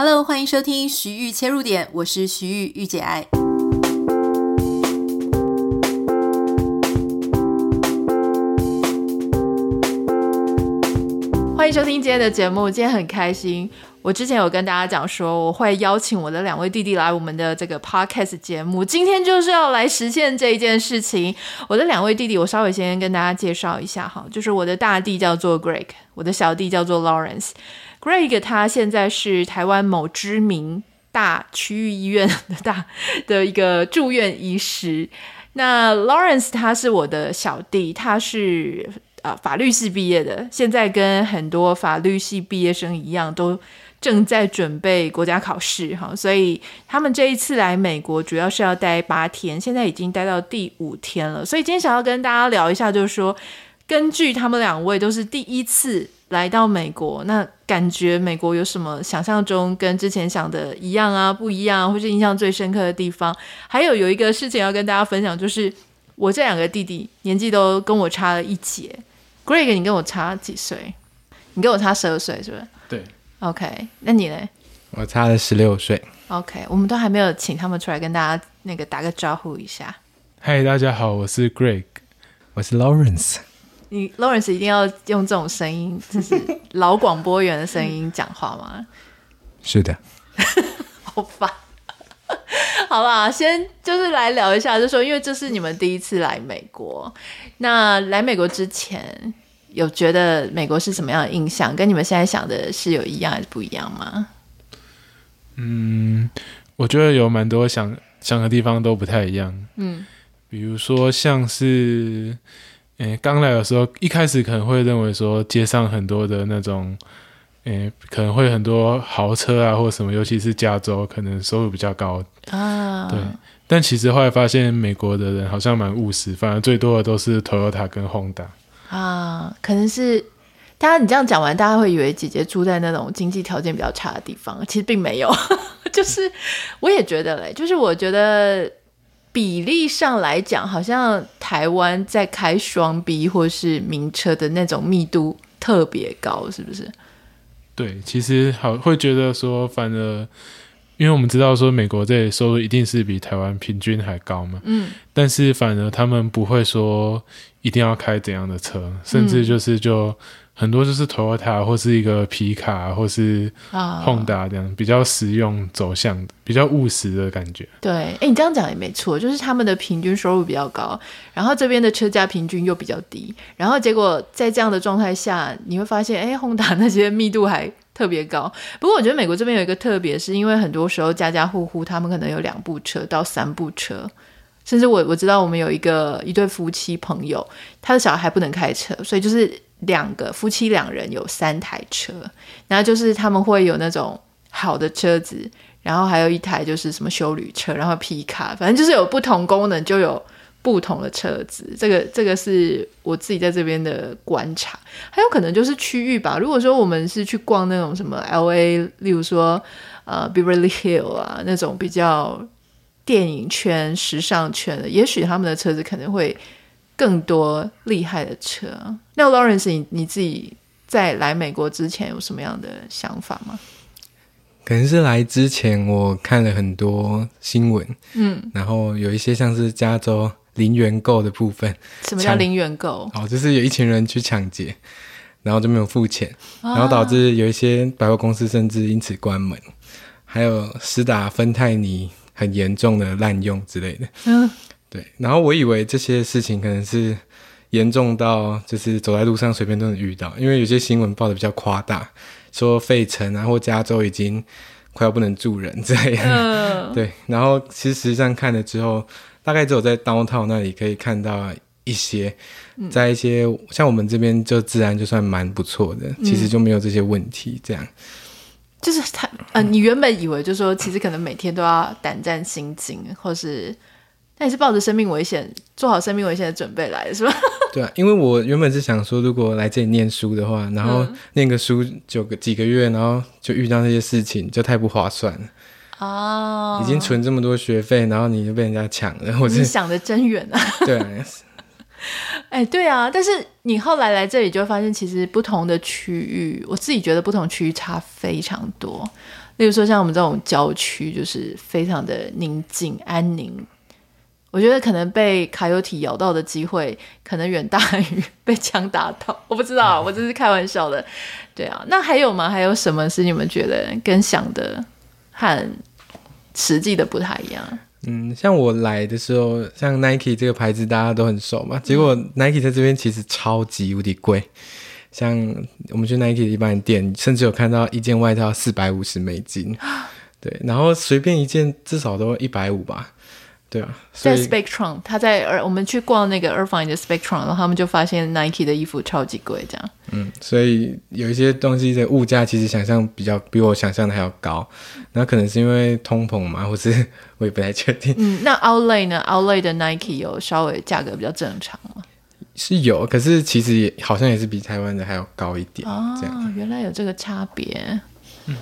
Hello，欢迎收听徐玉切入点，我是徐玉御姐爱。欢迎收听今天的节目，今天很开心。我之前有跟大家讲说，我会邀请我的两位弟弟来我们的这个 podcast 节目，今天就是要来实现这一件事情。我的两位弟弟，我稍微先跟大家介绍一下哈，就是我的大弟叫做 Greg，我的小弟叫做 Lawrence。Greg 他现在是台湾某知名大区域医院的大 的一个住院医师。那 Lawrence 他是我的小弟，他是。啊，法律系毕业的，现在跟很多法律系毕业生一样，都正在准备国家考试哈，所以他们这一次来美国主要是要待八天，现在已经待到第五天了。所以今天想要跟大家聊一下，就是说，根据他们两位都是第一次来到美国，那感觉美国有什么想象中跟之前想的一样啊，不一样，或是印象最深刻的地方？还有有一个事情要跟大家分享，就是我这两个弟弟年纪都跟我差了一截。Greg，你跟我差几岁？你跟我差十二岁，是不是？对。OK，那你呢？我差了十六岁。OK，我们都还没有请他们出来跟大家那个打个招呼一下。嗨，大家好，我是 Greg，我是 Lawrence。你 Lawrence 一定要用这种声音，就是老广播员的声音讲话吗？是的。好烦。好吧，先就是来聊一下，就是说，因为这是你们第一次来美国，那来美国之前有觉得美国是什么样的印象？跟你们现在想的是有一样还是不一样吗？嗯，我觉得有蛮多想想的地方都不太一样。嗯，比如说像是，诶，刚来的时候，一开始可能会认为说街上很多的那种。诶，可能会很多豪车啊，或什么，尤其是加州，可能收入比较高啊。对，但其实后来发现，美国的人好像蛮务实，反而最多的都是 Toyota 跟 Honda 啊。可能是大家你这样讲完，大家会以为姐姐住在那种经济条件比较差的地方，其实并没有。就是我也觉得嘞，就是我觉得比例上来讲，好像台湾在开双 B 或是名车的那种密度特别高，是不是？对，其实好会觉得说，反而，因为我们知道说，美国这里收入一定是比台湾平均还高嘛，嗯，但是反而他们不会说一定要开怎样的车，甚至就是就。很多就是 Toyota 或是一个皮卡，或是 Honda 这样、oh. 比较实用走向的、比较务实的感觉。对，哎，你这样讲也没错，就是他们的平均收入比较高，然后这边的车价平均又比较低，然后结果在这样的状态下，你会发现，哎，Honda 那些密度还特别高。不过我觉得美国这边有一个特别，是因为很多时候家家户户他们可能有两部车到三部车，甚至我我知道我们有一个一对夫妻朋友，他的小孩不能开车，所以就是。两个夫妻两人有三台车，然后就是他们会有那种好的车子，然后还有一台就是什么休旅车，然后皮卡，反正就是有不同功能就有不同的车子。这个这个是我自己在这边的观察，还有可能就是区域吧。如果说我们是去逛那种什么 LA，例如说呃 Beverly Hill 啊那种比较电影圈、时尚圈的，也许他们的车子可能会。更多厉害的车。那 Lawrence，你你自己在来美国之前有什么样的想法吗？可能是来之前我看了很多新闻，嗯，然后有一些像是加州零元购的部分。什么叫零元购？哦，就是有一群人去抢劫，然后就没有付钱，然后导致有一些百货公司甚至因此关门，还有施打芬太尼很严重的滥用之类的。嗯。对，然后我以为这些事情可能是严重到就是走在路上随便都能遇到，因为有些新闻报的比较夸大，说费城啊或加州已经快要不能住人这样。嗯、对，然后其实实际上看了之后，大概只有在 downtown 那里可以看到一些，在一些像我们这边就自然就算蛮不错的，其实就没有这些问题。这样，就是他呃，你原本以为就是说，其实可能每天都要胆战心惊，或是。那你是抱着生命危险，做好生命危险的准备来的是吧？对啊，因为我原本是想说，如果来这里念书的话，然后念个书九个几个月，然后就遇到那些事情，就太不划算了。哦，已经存这么多学费，然后你就被人家抢了，我是你想的真远啊！对啊，哎，对啊，但是你后来来这里就会发现，其实不同的区域，我自己觉得不同区域差非常多。例如说像我们这种郊区，就是非常的宁静安宁。我觉得可能被卡尤体咬到的机会，可能远大于被枪打到。我不知道，我这是开玩笑的。对啊，那还有吗？还有什么是你们觉得跟想的和实际的不太一样？嗯，像我来的时候，像 Nike 这个牌子大家都很熟嘛。结果 Nike 在这边其实超级无敌贵。像我们去 Nike 的一般店，甚至有看到一件外套四百五十美金。对，然后随便一件至少都一百五吧。对啊，在 Spectrum，他在呃，我们去逛那个 Irvine 的 Spectrum，然后他们就发现 Nike 的衣服超级贵，这样。嗯，所以有一些东西的物价其实想象比较比我想象的还要高，那可能是因为通膨嘛，或是我也不太确定。嗯，那 Outlet 呢？Outlet 的 Nike 有稍微价格比较正常吗？是有，可是其实也好像也是比台湾的还要高一点。哦，这样原来有这个差别。嗯。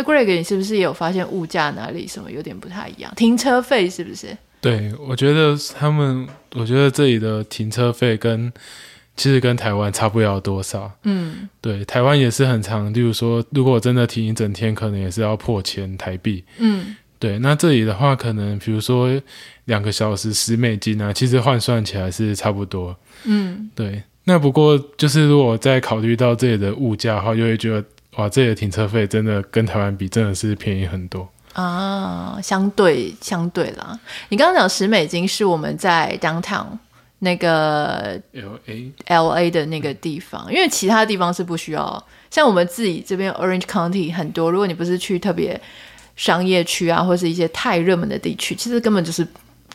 那 Greg，你是不是也有发现物价哪里什么有点不太一样？停车费是不是？对，我觉得他们，我觉得这里的停车费跟其实跟台湾差不了多少。嗯，对，台湾也是很长，例如说，如果我真的停一整天，可能也是要破千台币。嗯，对，那这里的话，可能比如说两个小时十美金啊，其实换算起来是差不多。嗯，对。那不过就是如果再考虑到这里的物价的话，就会觉得。哇，这里的停车费真的跟台湾比，真的是便宜很多啊！相对相对啦，你刚刚讲十美金是我们在 downtown 那个 L A L A 的那个地方，因为其他地方是不需要。像我们自己这边 Orange County 很多，如果你不是去特别商业区啊，或是一些太热门的地区，其实根本就是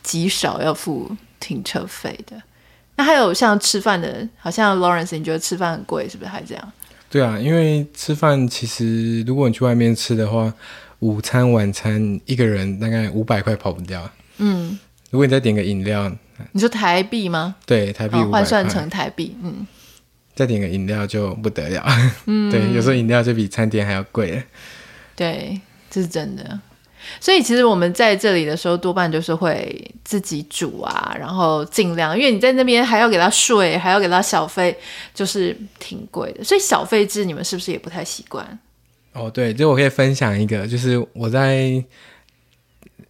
极少要付停车费的。那还有像吃饭的，好像 Lawrence，你觉得吃饭很贵，是不是还这样？对啊，因为吃饭其实如果你去外面吃的话，午餐、晚餐一个人大概五百块跑不掉。嗯，如果你再点个饮料，你说台币吗？对，台币换算成台币，嗯，再点个饮料就不得了。嗯，对，有时候饮料就比餐点还要贵。对，这是真的。所以其实我们在这里的时候，多半就是会自己煮啊，然后尽量，因为你在那边还要给他睡，还要给他小费，就是挺贵的。所以小费制你们是不是也不太习惯？哦，对，就我可以分享一个，就是我在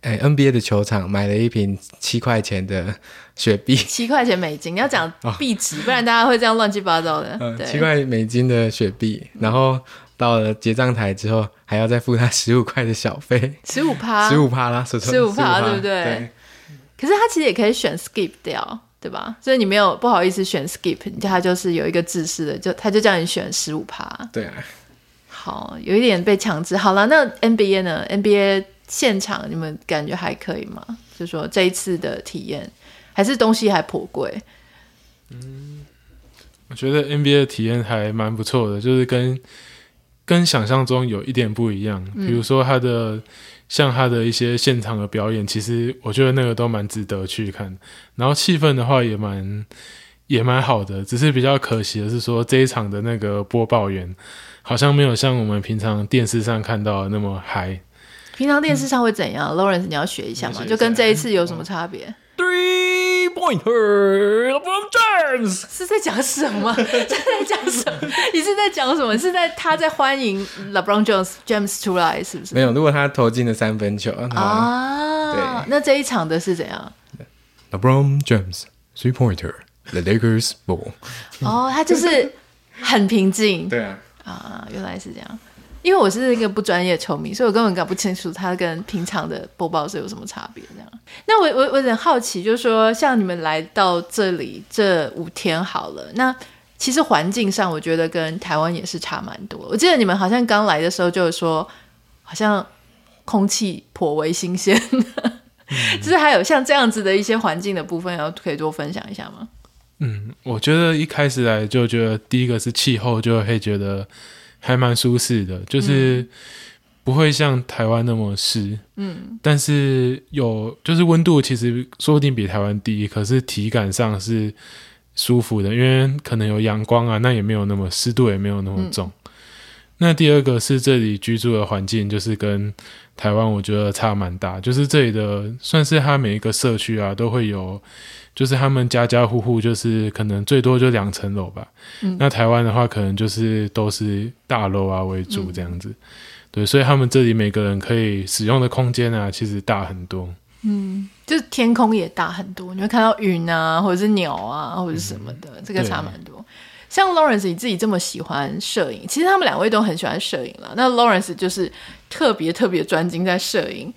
诶 NBA 的球场买了一瓶七块钱的雪碧，七块钱美金，你要讲币值，哦，不然大家会这样乱七八糟的。嗯，七块美金的雪碧，然后。到了结账台之后，还要再付他十五块的小费，十五趴，十五趴啦，十五趴，对不对？对。可是他其实也可以选 skip 掉，对吧？所以你没有不好意思选 skip，他就是有一个制式的，就他就叫你选十五趴。对啊。好，有一点被强制。好了，那 NBA 呢？NBA 现场你们感觉还可以吗？就说这一次的体验，还是东西还颇贵？嗯，我觉得 NBA 的体验还蛮不错的，就是跟。跟想象中有一点不一样，比如说他的、嗯、像他的一些现场的表演，其实我觉得那个都蛮值得去看。然后气氛的话也蛮也蛮好的，只是比较可惜的是说这一场的那个播报员好像没有像我们平常电视上看到的那么嗨。平常电视上会怎样、嗯、？Lawrence，你要学一下吗，就跟这一次有什么差别？Pointer LeBron James 是在讲什么？是在讲什么？你是在讲什么？是在他在欢迎 LeBron James James 出来，是不是？没有，如果他投进了三分球啊，对，那这一场的是怎样？LeBron James three pointer the Lakers ball。哦，他就是很平静。对啊，啊，原来是这样。因为我是一个不专业球迷，所以我根本搞不清楚它跟平常的播报是有什么差别。这样，那我我我有点好奇，就是说，像你们来到这里这五天好了，那其实环境上我觉得跟台湾也是差蛮多。我记得你们好像刚来的时候就是说，好像空气颇为新鲜，嗯、就是还有像这样子的一些环境的部分，然后可以多分享一下吗？嗯，我觉得一开始来就觉得第一个是气候，就会觉得。还蛮舒适的，就是不会像台湾那么湿，嗯，但是有就是温度其实说不定比台湾低，可是体感上是舒服的，因为可能有阳光啊，那也没有那么湿度也没有那么重。嗯。那第二个是这里居住的环境，就是跟台湾我觉得差蛮大，就是这里的算是它每一个社区啊都会有。就是他们家家户户就是可能最多就两层楼吧，嗯、那台湾的话可能就是都是大楼啊为主这样子，嗯、对，所以他们这里每个人可以使用的空间啊，其实大很多。嗯，就是天空也大很多，你会看到云啊，或者是鸟啊，或者是什么的，嗯、这个差蛮多。像 Lawrence 你自己这么喜欢摄影，其实他们两位都很喜欢摄影了。那 Lawrence 就是特别特别专精在摄影。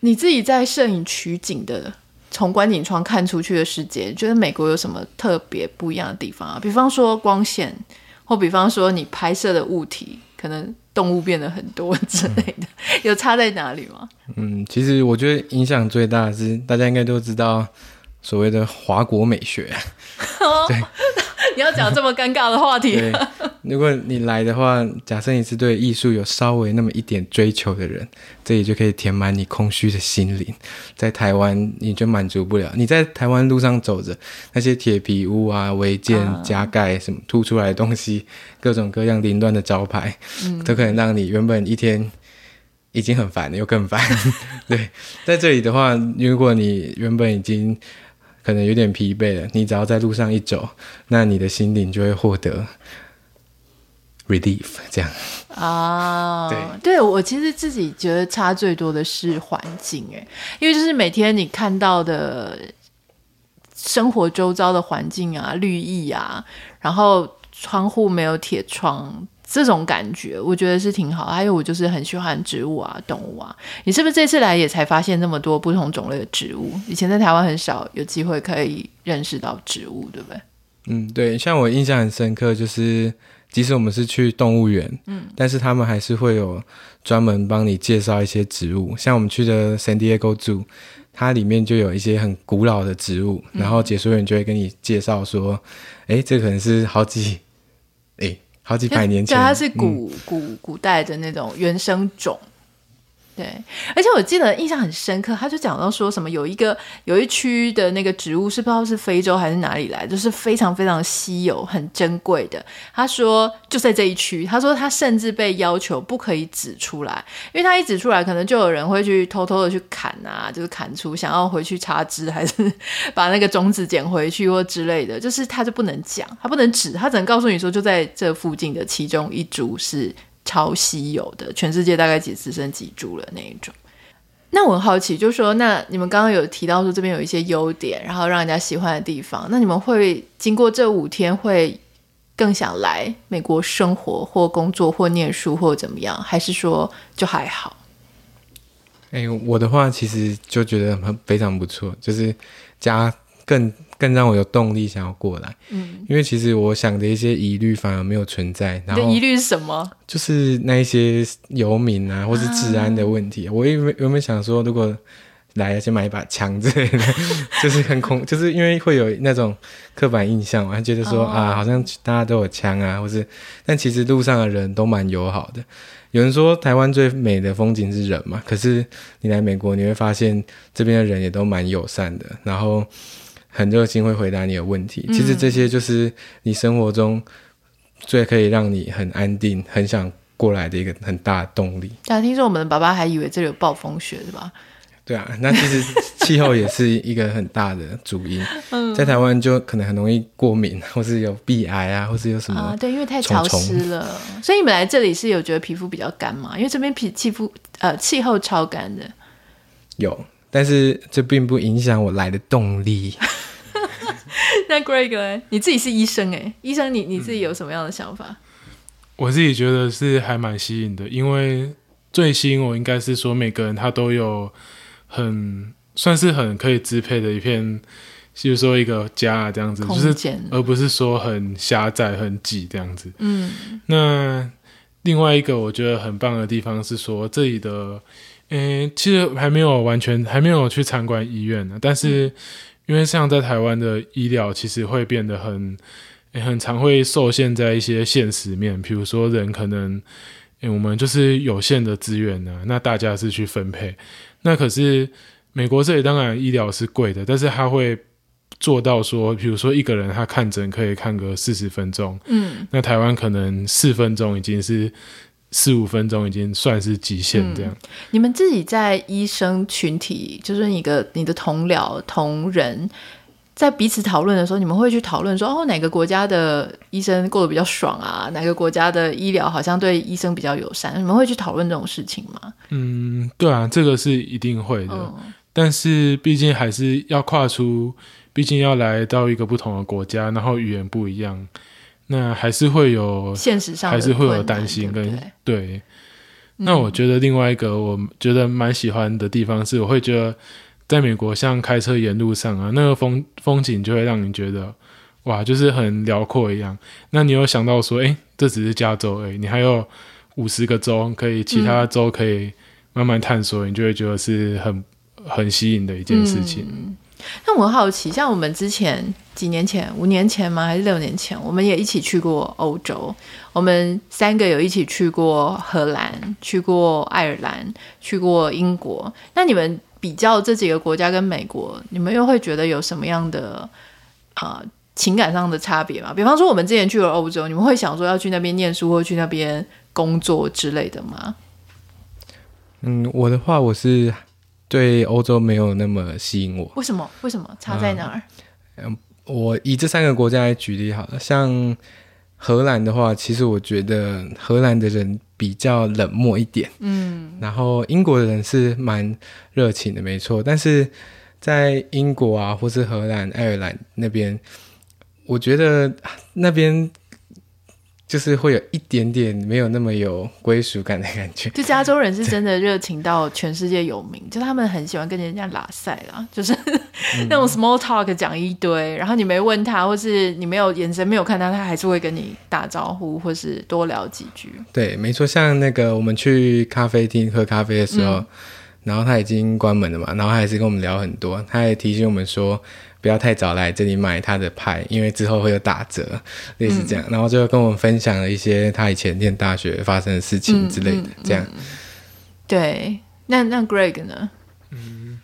你自己在摄影取景的，从观景窗看出去的世界，觉得美国有什么特别不一样的地方啊？比方说光线，或比方说你拍摄的物体，可能动物变得很多之类的，嗯、有差在哪里吗？嗯，其实我觉得影响最大的是，大家应该都知道所谓的华国美学。对。你要讲这么尴尬的话题？对，如果你来的话，假设你是对艺术有稍微那么一点追求的人，这里就可以填满你空虚的心灵。在台湾，你就满足不了。你在台湾路上走着，那些铁皮屋啊、违建、加盖什么凸出来的东西，各种各样凌乱的招牌，嗯、都可能让你原本一天已经很烦了，又更烦。对，在这里的话，如果你原本已经可能有点疲惫了，你只要在路上一走，那你的心灵就会获得 relief，这样啊。对，对我其实自己觉得差最多的是环境，哎，因为就是每天你看到的生活周遭的环境啊，绿意啊，然后窗户没有铁窗。这种感觉我觉得是挺好，还有我就是很喜欢植物啊、动物啊。你是不是这次来也才发现那么多不同种类的植物？以前在台湾很少有机会可以认识到植物，对不对？嗯，对。像我印象很深刻，就是即使我们是去动物园，嗯，但是他们还是会有专门帮你介绍一些植物。像我们去的 San Diego Zoo，它里面就有一些很古老的植物，然后解说员就会跟你介绍说，哎，这可能是好几。好几百年前，对，它是古、嗯、古古代的那种原生种。对，而且我记得印象很深刻，他就讲到说什么有一个有一区的那个植物是不知道是非洲还是哪里来，就是非常非常稀有、很珍贵的。他说就在这一区，他说他甚至被要求不可以指出来，因为他一指出来，可能就有人会去偷偷的去砍啊，就是砍出想要回去插枝，还是 把那个种子捡回去或之类的，就是他就不能讲，他不能指，他只能告诉你说就在这附近的其中一株是。超稀有的，全世界大概只只剩几株了那一种。那我很好奇，就说，那你们刚刚有提到说这边有一些优点，然后让人家喜欢的地方，那你们会经过这五天会更想来美国生活或工作或念书或怎么样，还是说就还好？哎、我的话其实就觉得很非常不错，就是加更。更让我有动力想要过来，嗯，因为其实我想的一些疑虑反而没有存在。然后疑虑是什么？就是那一些游民啊，或是治安的问题。啊、我原原本想说，如果来先买一把枪之类的，就是很恐，就是因为会有那种刻板印象，我还觉得说、哦、啊，好像大家都有枪啊，或是，但其实路上的人都蛮友好的。有人说台湾最美的风景是人嘛，可是你来美国你会发现这边的人也都蛮友善的，然后。很热心，会回答你的问题。其实这些就是你生活中最可以让你很安定、很想过来的一个很大的动力。但听说我们的爸爸还以为这里有暴风雪，是吧？对啊，那其实气候也是一个很大的主因。嗯，在台湾就可能很容易过敏，或是有鼻癌啊，或是有什么？啊，对，因为太潮湿了。所以你们来这里是有觉得皮肤比较干吗？因为这边皮气肤呃气候超干的。有，但是这并不影响我来的动力。那 Greg 呢？你自己是医生哎，医生你你自己有什么样的想法？我自己觉得是还蛮吸引的，因为最吸引我应该是说每个人他都有很算是很可以支配的一片，就是说一个家这样子，就是而不是说很狭窄很挤这样子。嗯，那另外一个我觉得很棒的地方是说这里的，嗯，其实还没有完全还没有去参观医院呢，但是。嗯因为像在台湾的医疗，其实会变得很，欸、很常会受限在一些现实面，比如说人可能，欸、我们就是有限的资源呢，那大家是去分配，那可是美国这里当然医疗是贵的，但是他会做到说，比如说一个人他看诊可以看个四十分钟，嗯，那台湾可能四分钟已经是。四五分钟已经算是极限，这样、嗯。你们自己在医生群体，就是一个你的同僚同仁，在彼此讨论的时候，你们会去讨论说，哦，哪个国家的医生过得比较爽啊？哪个国家的医疗好像对医生比较友善？你们会去讨论这种事情吗？嗯，对啊，这个是一定会的。嗯、但是毕竟还是要跨出，毕竟要来到一个不同的国家，然后语言不一样，那还是会有现实上还是会有担心跟对。那我觉得另外一个我觉得蛮喜欢的地方是，我会觉得。在美国，像开车沿路上啊，那个风风景就会让你觉得，哇，就是很辽阔一样。那你有想到说，诶，这只是加州而已，你还有五十个州可以，其他州可以慢慢探索，嗯、你就会觉得是很很吸引的一件事情。嗯、那我好奇，像我们之前几年前，五年前吗？还是六年前，我们也一起去过欧洲，我们三个有一起去过荷兰，去过爱尔兰，去过英国。那你们？比较这几个国家跟美国，你们又会觉得有什么样的啊、情感上的差别吗？比方说，我们之前去了欧洲，你们会想说要去那边念书或去那边工作之类的吗？嗯，我的话，我是对欧洲没有那么吸引我。为什么？为什么？差在哪儿？嗯，我以这三个国家来举例好了，像荷兰的话，其实我觉得荷兰的人。比较冷漠一点，嗯，然后英国的人是蛮热情的，没错。但是在英国啊，或是荷兰、爱尔兰那边，我觉得那边。就是会有一点点没有那么有归属感的感觉。就加州人是真的热情到全世界有名，就他们很喜欢跟人家拉塞啦，就是、嗯、那种 small talk 讲一堆，然后你没问他，或是你没有眼神没有看他，他还是会跟你打招呼，或是多聊几句。对，没错，像那个我们去咖啡厅喝咖啡的时候，嗯、然后他已经关门了嘛，然后他还是跟我们聊很多，他还提醒我们说。不要太早来这里买他的派，因为之后会有打折，类似这样。嗯、然后就跟我们分享了一些他以前念大学发生的事情之类的，嗯嗯、这样。对，那那 Greg 呢？嗯，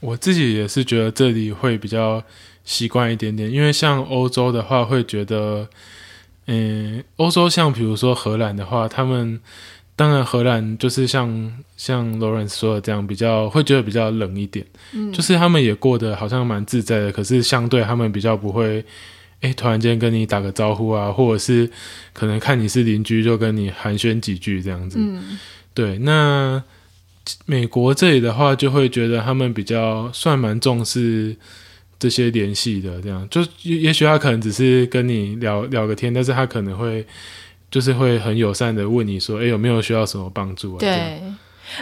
我自己也是觉得这里会比较习惯一点点，因为像欧洲的话，会觉得，嗯，欧洲像比如说荷兰的话，他们。当然，荷兰就是像像 Lawrence 说的这样，比较会觉得比较冷一点。嗯，就是他们也过得好像蛮自在的，可是相对他们比较不会，哎，突然间跟你打个招呼啊，或者是可能看你是邻居就跟你寒暄几句这样子。嗯，对。那美国这里的话，就会觉得他们比较算蛮重视这些联系的，这样就也许他可能只是跟你聊聊个天，但是他可能会。就是会很友善的问你说，哎，有没有需要什么帮助啊？对，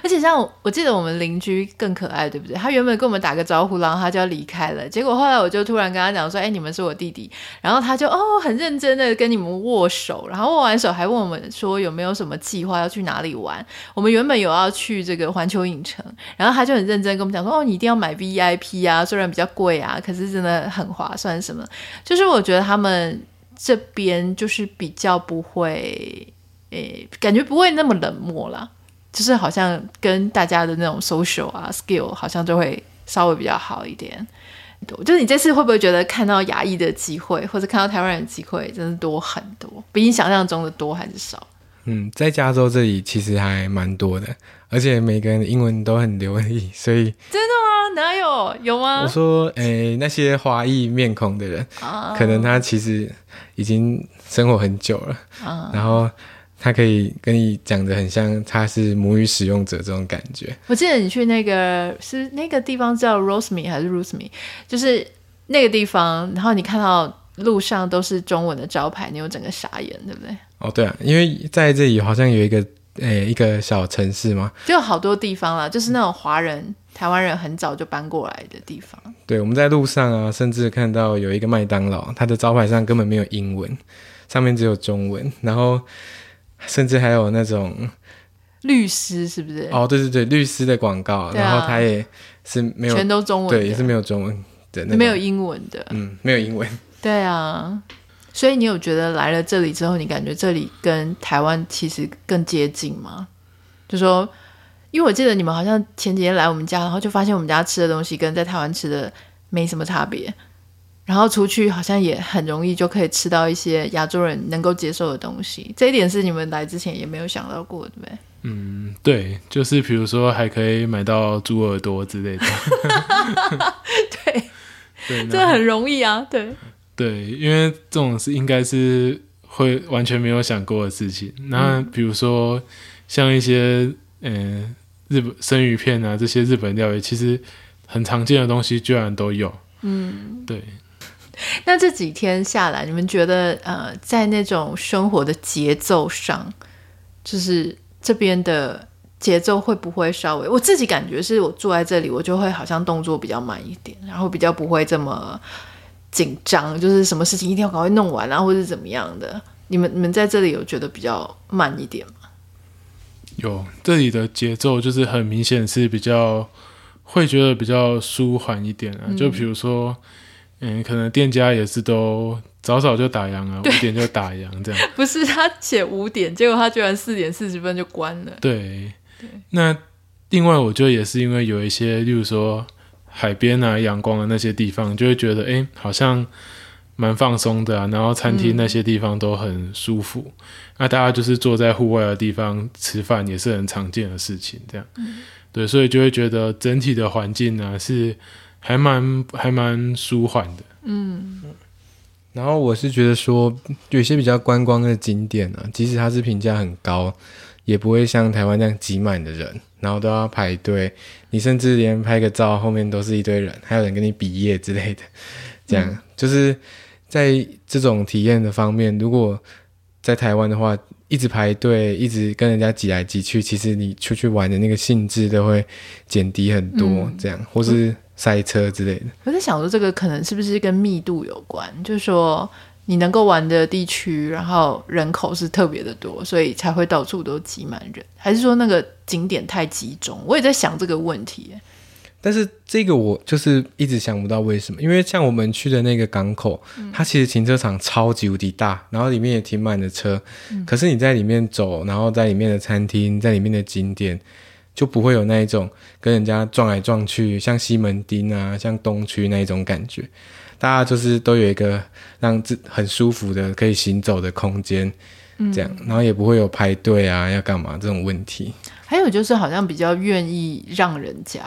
而且像我，我记得我们邻居更可爱，对不对？他原本跟我们打个招呼，然后他就要离开了。结果后来我就突然跟他讲说，哎，你们是我弟弟。然后他就哦，很认真的跟你们握手，然后握完手还问我们说有没有什么计划要去哪里玩。我们原本有要去这个环球影城，然后他就很认真跟我们讲说，哦，你一定要买 VIP 啊，虽然比较贵啊，可是真的很划算。什么？就是我觉得他们。这边就是比较不会，诶，感觉不会那么冷漠啦，就是好像跟大家的那种 social 啊 skill 好像就会稍微比较好一点。就是你这次会不会觉得看到亚裔的机会，或者看到台湾人的机会，真的多很多，比你想象中的多还是少？嗯，在加州这里其实还蛮多的，而且每个人的英文都很流利，所以真的吗？哪有？有吗？我说，诶，那些华裔面孔的人，啊，可能他其实。已经生活很久了，嗯、然后他可以跟你讲的很像他是母语使用者这种感觉。我记得你去那个是那个地方叫 Roseme 还是 Roseme，就是那个地方，然后你看到路上都是中文的招牌，你有整个傻眼，对不对？哦，对啊，因为在这里好像有一个诶、欸、一个小城市吗，就好多地方啦，就是那种华人。台湾人很早就搬过来的地方。对，我们在路上啊，甚至看到有一个麦当劳，它的招牌上根本没有英文，上面只有中文。然后，甚至还有那种律师，是不是？哦，对对对，律师的广告，啊、然后它也是没有，全都中文，对，也是没有中文的，没有英文的，嗯，没有英文。对啊，所以你有觉得来了这里之后，你感觉这里跟台湾其实更接近吗？就说。因为我记得你们好像前几天来我们家，然后就发现我们家吃的东西跟在台湾吃的没什么差别，然后出去好像也很容易就可以吃到一些亚洲人能够接受的东西。这一点是你们来之前也没有想到过，对不对？嗯，对，就是比如说还可以买到猪耳朵之类的。对，对，这很容易啊，对。对，因为这种是应该是会完全没有想过的事情。那比如说像一些嗯、呃、日本生鱼片啊，这些日本料理，其实很常见的东西居然都有。嗯，对。那这几天下来，你们觉得呃，在那种生活的节奏上，就是这边的节奏会不会稍微？我自己感觉是我坐在这里，我就会好像动作比较慢一点，然后比较不会这么。紧张，就是什么事情一定要赶快弄完啊，或者是怎么样的？你们你们在这里有觉得比较慢一点吗？有，这里的节奏就是很明显是比较会觉得比较舒缓一点啊。嗯、就比如说，嗯，可能店家也是都早早就打烊啊，五点就打烊这样。不是他写五点，结果他居然四点四十分就关了。对，对。那另外，我觉得也是因为有一些，例如说。海边啊，阳光的那些地方，就会觉得哎，好像蛮放松的啊。然后餐厅那些地方都很舒服，嗯、那大家就是坐在户外的地方吃饭，也是很常见的事情。这样，嗯、对，所以就会觉得整体的环境呢、啊、是还蛮还蛮舒缓的。嗯，然后我是觉得说，有些比较观光的景点呢、啊，即使它是评价很高，也不会像台湾这样挤满的人。然后都要排队，你甚至连拍个照后面都是一堆人，还有人跟你比耶之类的，这样、嗯、就是在这种体验的方面，如果在台湾的话，一直排队，一直跟人家挤来挤去，其实你出去玩的那个兴致都会减低很多，嗯、这样或是塞车之类的。我在想说，这个可能是不是跟密度有关？就是说。你能够玩的地区，然后人口是特别的多，所以才会到处都挤满人，还是说那个景点太集中？我也在想这个问题。但是这个我就是一直想不到为什么，因为像我们去的那个港口，嗯、它其实停车场超级无敌大，然后里面也停满了车，嗯、可是你在里面走，然后在里面的餐厅，在里面的景点，就不会有那一种跟人家撞来撞去，像西门町啊，像东区那一种感觉。大家就是都有一个让自很舒服的可以行走的空间，这样，嗯、然后也不会有排队啊，要干嘛这种问题。还有就是好像比较愿意让人家，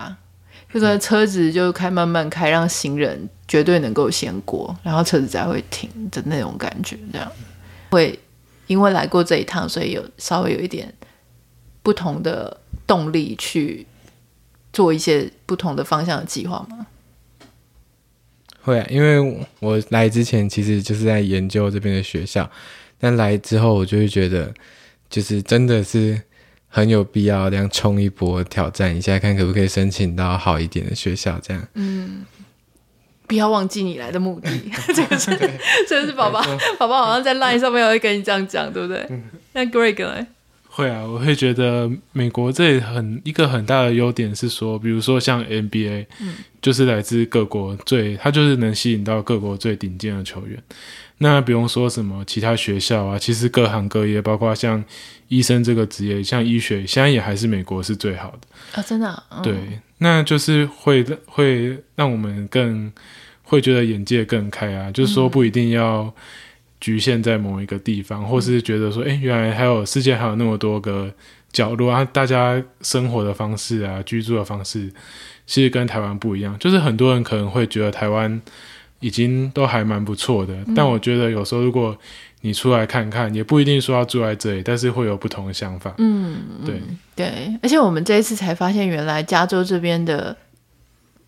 就是车子就开慢慢开，让行人绝对能够先过，然后车子才会停的那种感觉。这样会因为来过这一趟，所以有稍微有一点不同的动力去做一些不同的方向的计划吗？会啊，因为我来之前其实就是在研究这边的学校，但来之后我就会觉得，就是真的是很有必要这样冲一波挑战一下，看可不可以申请到好一点的学校。这样，嗯，不要忘记你来的目的，这个是，这个是宝宝，宝宝好像在 LINE 上面会跟你这样讲，对不对？嗯、那 Greg 呢？会啊，我会觉得美国这里很一个很大的优点是说，比如说像 NBA，嗯，就是来自各国最，它就是能吸引到各国最顶尖的球员。那不用说什么其他学校啊，其实各行各业，包括像医生这个职业，像医学，现在也还是美国是最好的啊，真的、啊。嗯、对，那就是会会让我们更会觉得眼界更开啊，就是说不一定要。局限在某一个地方，或是觉得说，哎、欸，原来还有世界还有那么多个角落啊！大家生活的方式啊，居住的方式，其实跟台湾不一样。就是很多人可能会觉得台湾已经都还蛮不错的，嗯、但我觉得有时候如果你出来看看，也不一定说要住在这里，但是会有不同的想法。嗯，对对，而且我们这一次才发现，原来加州这边的，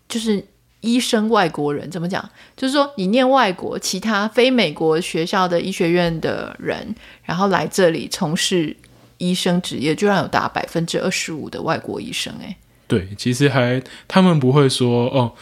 就是。医生外国人怎么讲？就是说，你念外国其他非美国学校的医学院的人，然后来这里从事医生职业，居然有达百分之二十五的外国医生。哎，对，其实还他们不会说哦，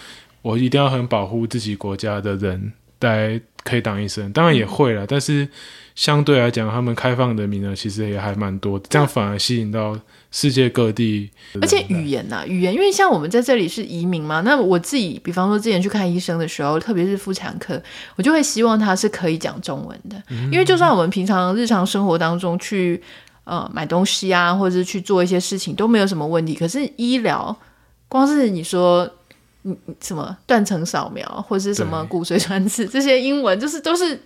我一定要很保护自己国家的人来可以当医生，当然也会了，嗯、但是相对来讲，他们开放的名额其实也还蛮多的，这样反而吸引到。世界各地，而且语言呐、啊，语言，因为像我们在这里是移民嘛，那我自己，比方说之前去看医生的时候，特别是妇产科，我就会希望他是可以讲中文的，嗯、因为就算我们平常日常生活当中去呃买东西啊，或者是去做一些事情都没有什么问题，可是医疗，光是你说你什么断层扫描或者是什么骨髓穿刺这些英文，就是都是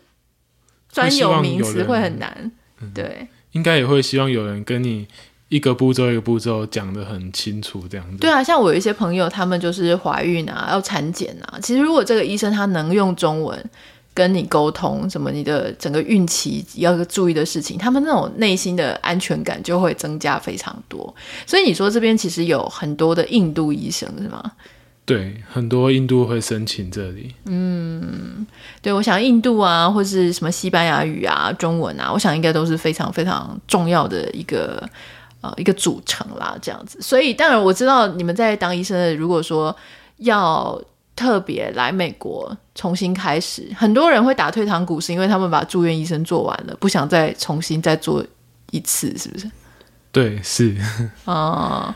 专有名词，会很难，对，应该也会希望有人跟你。一个步骤一个步骤讲的很清楚，这样子。对啊，像我有一些朋友，他们就是怀孕啊，要产检啊。其实如果这个医生他能用中文跟你沟通，什么你的整个孕期要注意的事情，他们那种内心的安全感就会增加非常多。所以你说这边其实有很多的印度医生是吗？对，很多印度会申请这里。嗯，对，我想印度啊，或是什么西班牙语啊、中文啊，我想应该都是非常非常重要的一个。呃，一个组成啦，这样子。所以当然我知道你们在当医生的，如果说要特别来美国重新开始，很多人会打退堂鼓，是因为他们把住院医生做完了，不想再重新再做一次，是不是？对，是。啊、嗯，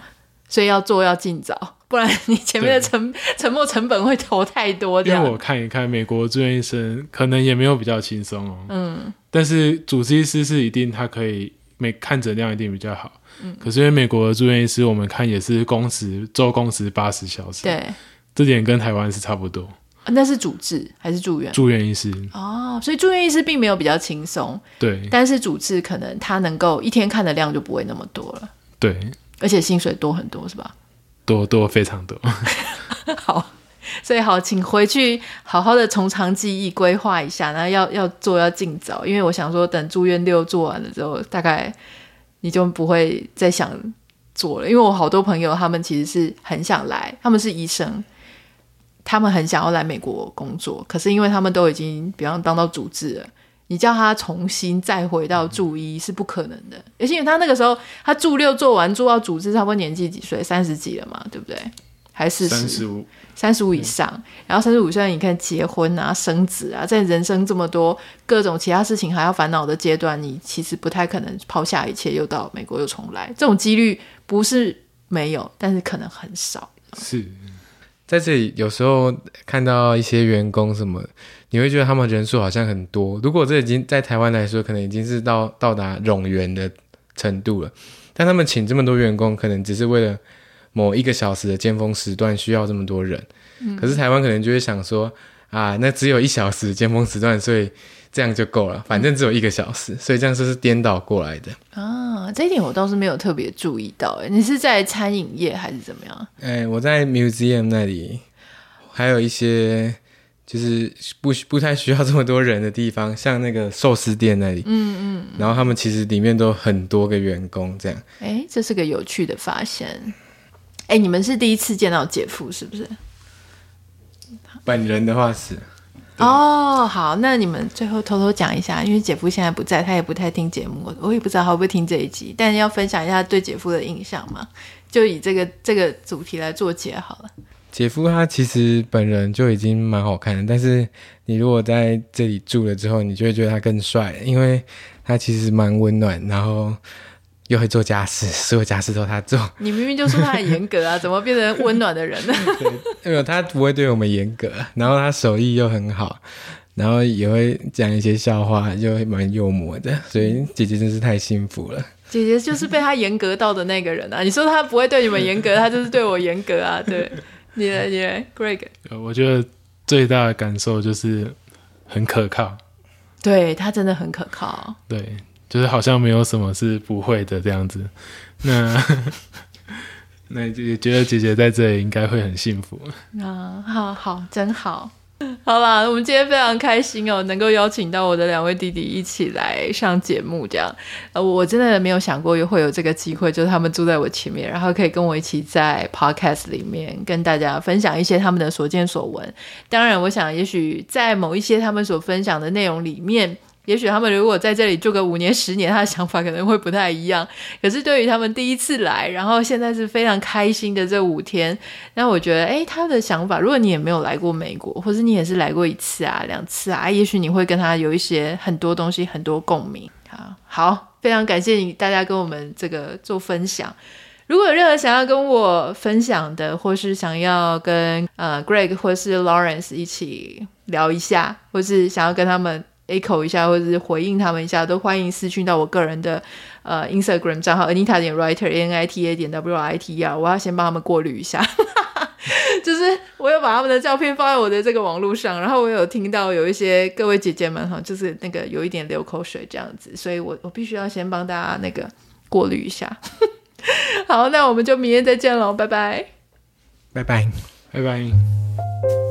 所以要做要尽早，不然你前面的沉沉没成本会投太多。因为我看一看美国住院医生，可能也没有比较轻松哦。嗯，但是主治医师是一定他可以每看诊量一定比较好。嗯，可是因为美国的住院医师，我们看也是工时周工时八十小时，对，这点跟台湾是差不多。啊，那是主治还是住院？住院医师哦，所以住院医师并没有比较轻松，对。但是主治可能他能够一天看的量就不会那么多了，对。而且薪水多很多，是吧？多多非常多。好，所以好，请回去好好的从长计议规划一下，然后要要做要尽早，因为我想说等住院六做完了之后，大概。你就不会再想做了，因为我好多朋友，他们其实是很想来，他们是医生，他们很想要来美国工作，可是因为他们都已经，比方当到主治了，你叫他重新再回到住医是不可能的，而且因为他那个时候他住六做完住到主治，差不多年纪几岁？三十几了嘛，对不对？还是三十五，三十五以上，嗯、然后三十五岁，你看结婚啊、生子啊，在人生这么多各种其他事情还要烦恼的阶段，你其实不太可能抛下一切又到美国又重来，这种几率不是没有，但是可能很少。是在这里有时候看到一些员工什么，你会觉得他们人数好像很多。如果这已经在台湾来说，可能已经是到到达冗员的程度了，但他们请这么多员工，可能只是为了。某一个小时的尖峰时段需要这么多人，嗯、可是台湾可能就会想说啊，那只有一小时尖峰时段，所以这样就够了，反正只有一个小时，所以这样就是颠倒过来的啊。这一点我倒是没有特别注意到，哎，你是在餐饮业还是怎么样？哎，我在 museum 那里，还有一些就是不不太需要这么多人的地方，像那个寿司店那里，嗯嗯，嗯，然后他们其实里面都很多个员工，这样，哎，这是个有趣的发现。哎，你们是第一次见到姐夫是不是？本人的话是。哦，好，那你们最后偷偷讲一下，因为姐夫现在不在，他也不太听节目，我也不知道他会不会听这一集，但要分享一下对姐夫的印象嘛，就以这个这个主题来做结好了。姐夫他其实本人就已经蛮好看的，但是你如果在这里住了之后，你就会觉得他更帅，因为他其实蛮温暖，然后。又会做家事，所有家事都他做。你明明就说他很严格啊，怎么变成温暖的人呢？对，因为他不会对我们严格，然后他手艺又很好，然后也会讲一些笑话，就会蛮幽默的。所以姐姐真是太幸福了。姐姐就是被他严格到的那个人啊！你说他不会对你们严格，他就是对我严格啊！对，你来，你来，Greg。我觉得最大的感受就是很可靠。对，他真的很可靠。对。就是好像没有什么是不会的这样子，那 那也觉得姐姐在这里应该会很幸福啊！好好，真好。好啦，我们今天非常开心哦，能够邀请到我的两位弟弟一起来上节目，这样，呃，我真的没有想过会有这个机会，就是他们住在我前面，然后可以跟我一起在 podcast 里面跟大家分享一些他们的所见所闻。当然，我想也许在某一些他们所分享的内容里面。也许他们如果在这里住个五年、十年，他的想法可能会不太一样。可是对于他们第一次来，然后现在是非常开心的这五天，那我觉得，诶，他的想法，如果你也没有来过美国，或者你也是来过一次啊、两次啊，也许你会跟他有一些很多东西、很多共鸣。好，好，非常感谢你大家跟我们这个做分享。如果有任何想要跟我分享的，或是想要跟呃 Greg 或是 Lawrence 一起聊一下，或是想要跟他们。Echo 一下，或者是回应他们一下，都欢迎私讯到我个人的呃 Instagram 账号 Anita 点 Writer A N I T A 点 W I T E R。我要先帮他们过滤一下，就是我有把他们的照片放在我的这个网络上，然后我有听到有一些各位姐姐们哈，就是那个有一点流口水这样子，所以我我必须要先帮大家那个过滤一下。好，那我们就明天再见喽，拜拜，拜拜，拜拜。